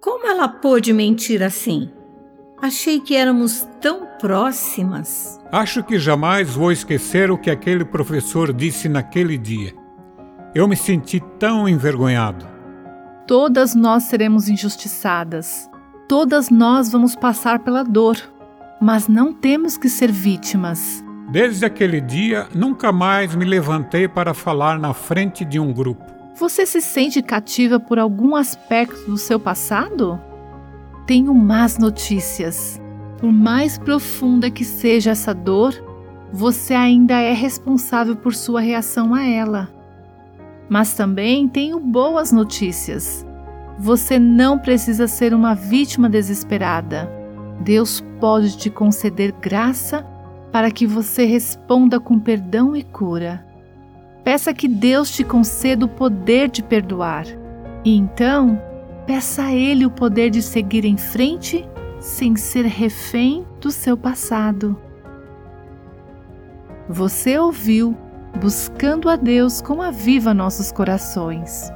Como ela pôde mentir assim? Achei que éramos tão próximas. Acho que jamais vou esquecer o que aquele professor disse naquele dia. Eu me senti tão envergonhado. Todas nós seremos injustiçadas. Todas nós vamos passar pela dor. Mas não temos que ser vítimas. Desde aquele dia, nunca mais me levantei para falar na frente de um grupo. Você se sente cativa por algum aspecto do seu passado? tenho más notícias. Por mais profunda que seja essa dor, você ainda é responsável por sua reação a ela. Mas também tenho boas notícias. Você não precisa ser uma vítima desesperada. Deus pode te conceder graça para que você responda com perdão e cura. Peça que Deus te conceda o poder de perdoar. E então, Peça a Ele o poder de seguir em frente sem ser refém do seu passado. Você ouviu Buscando a Deus com Aviva Nossos Corações.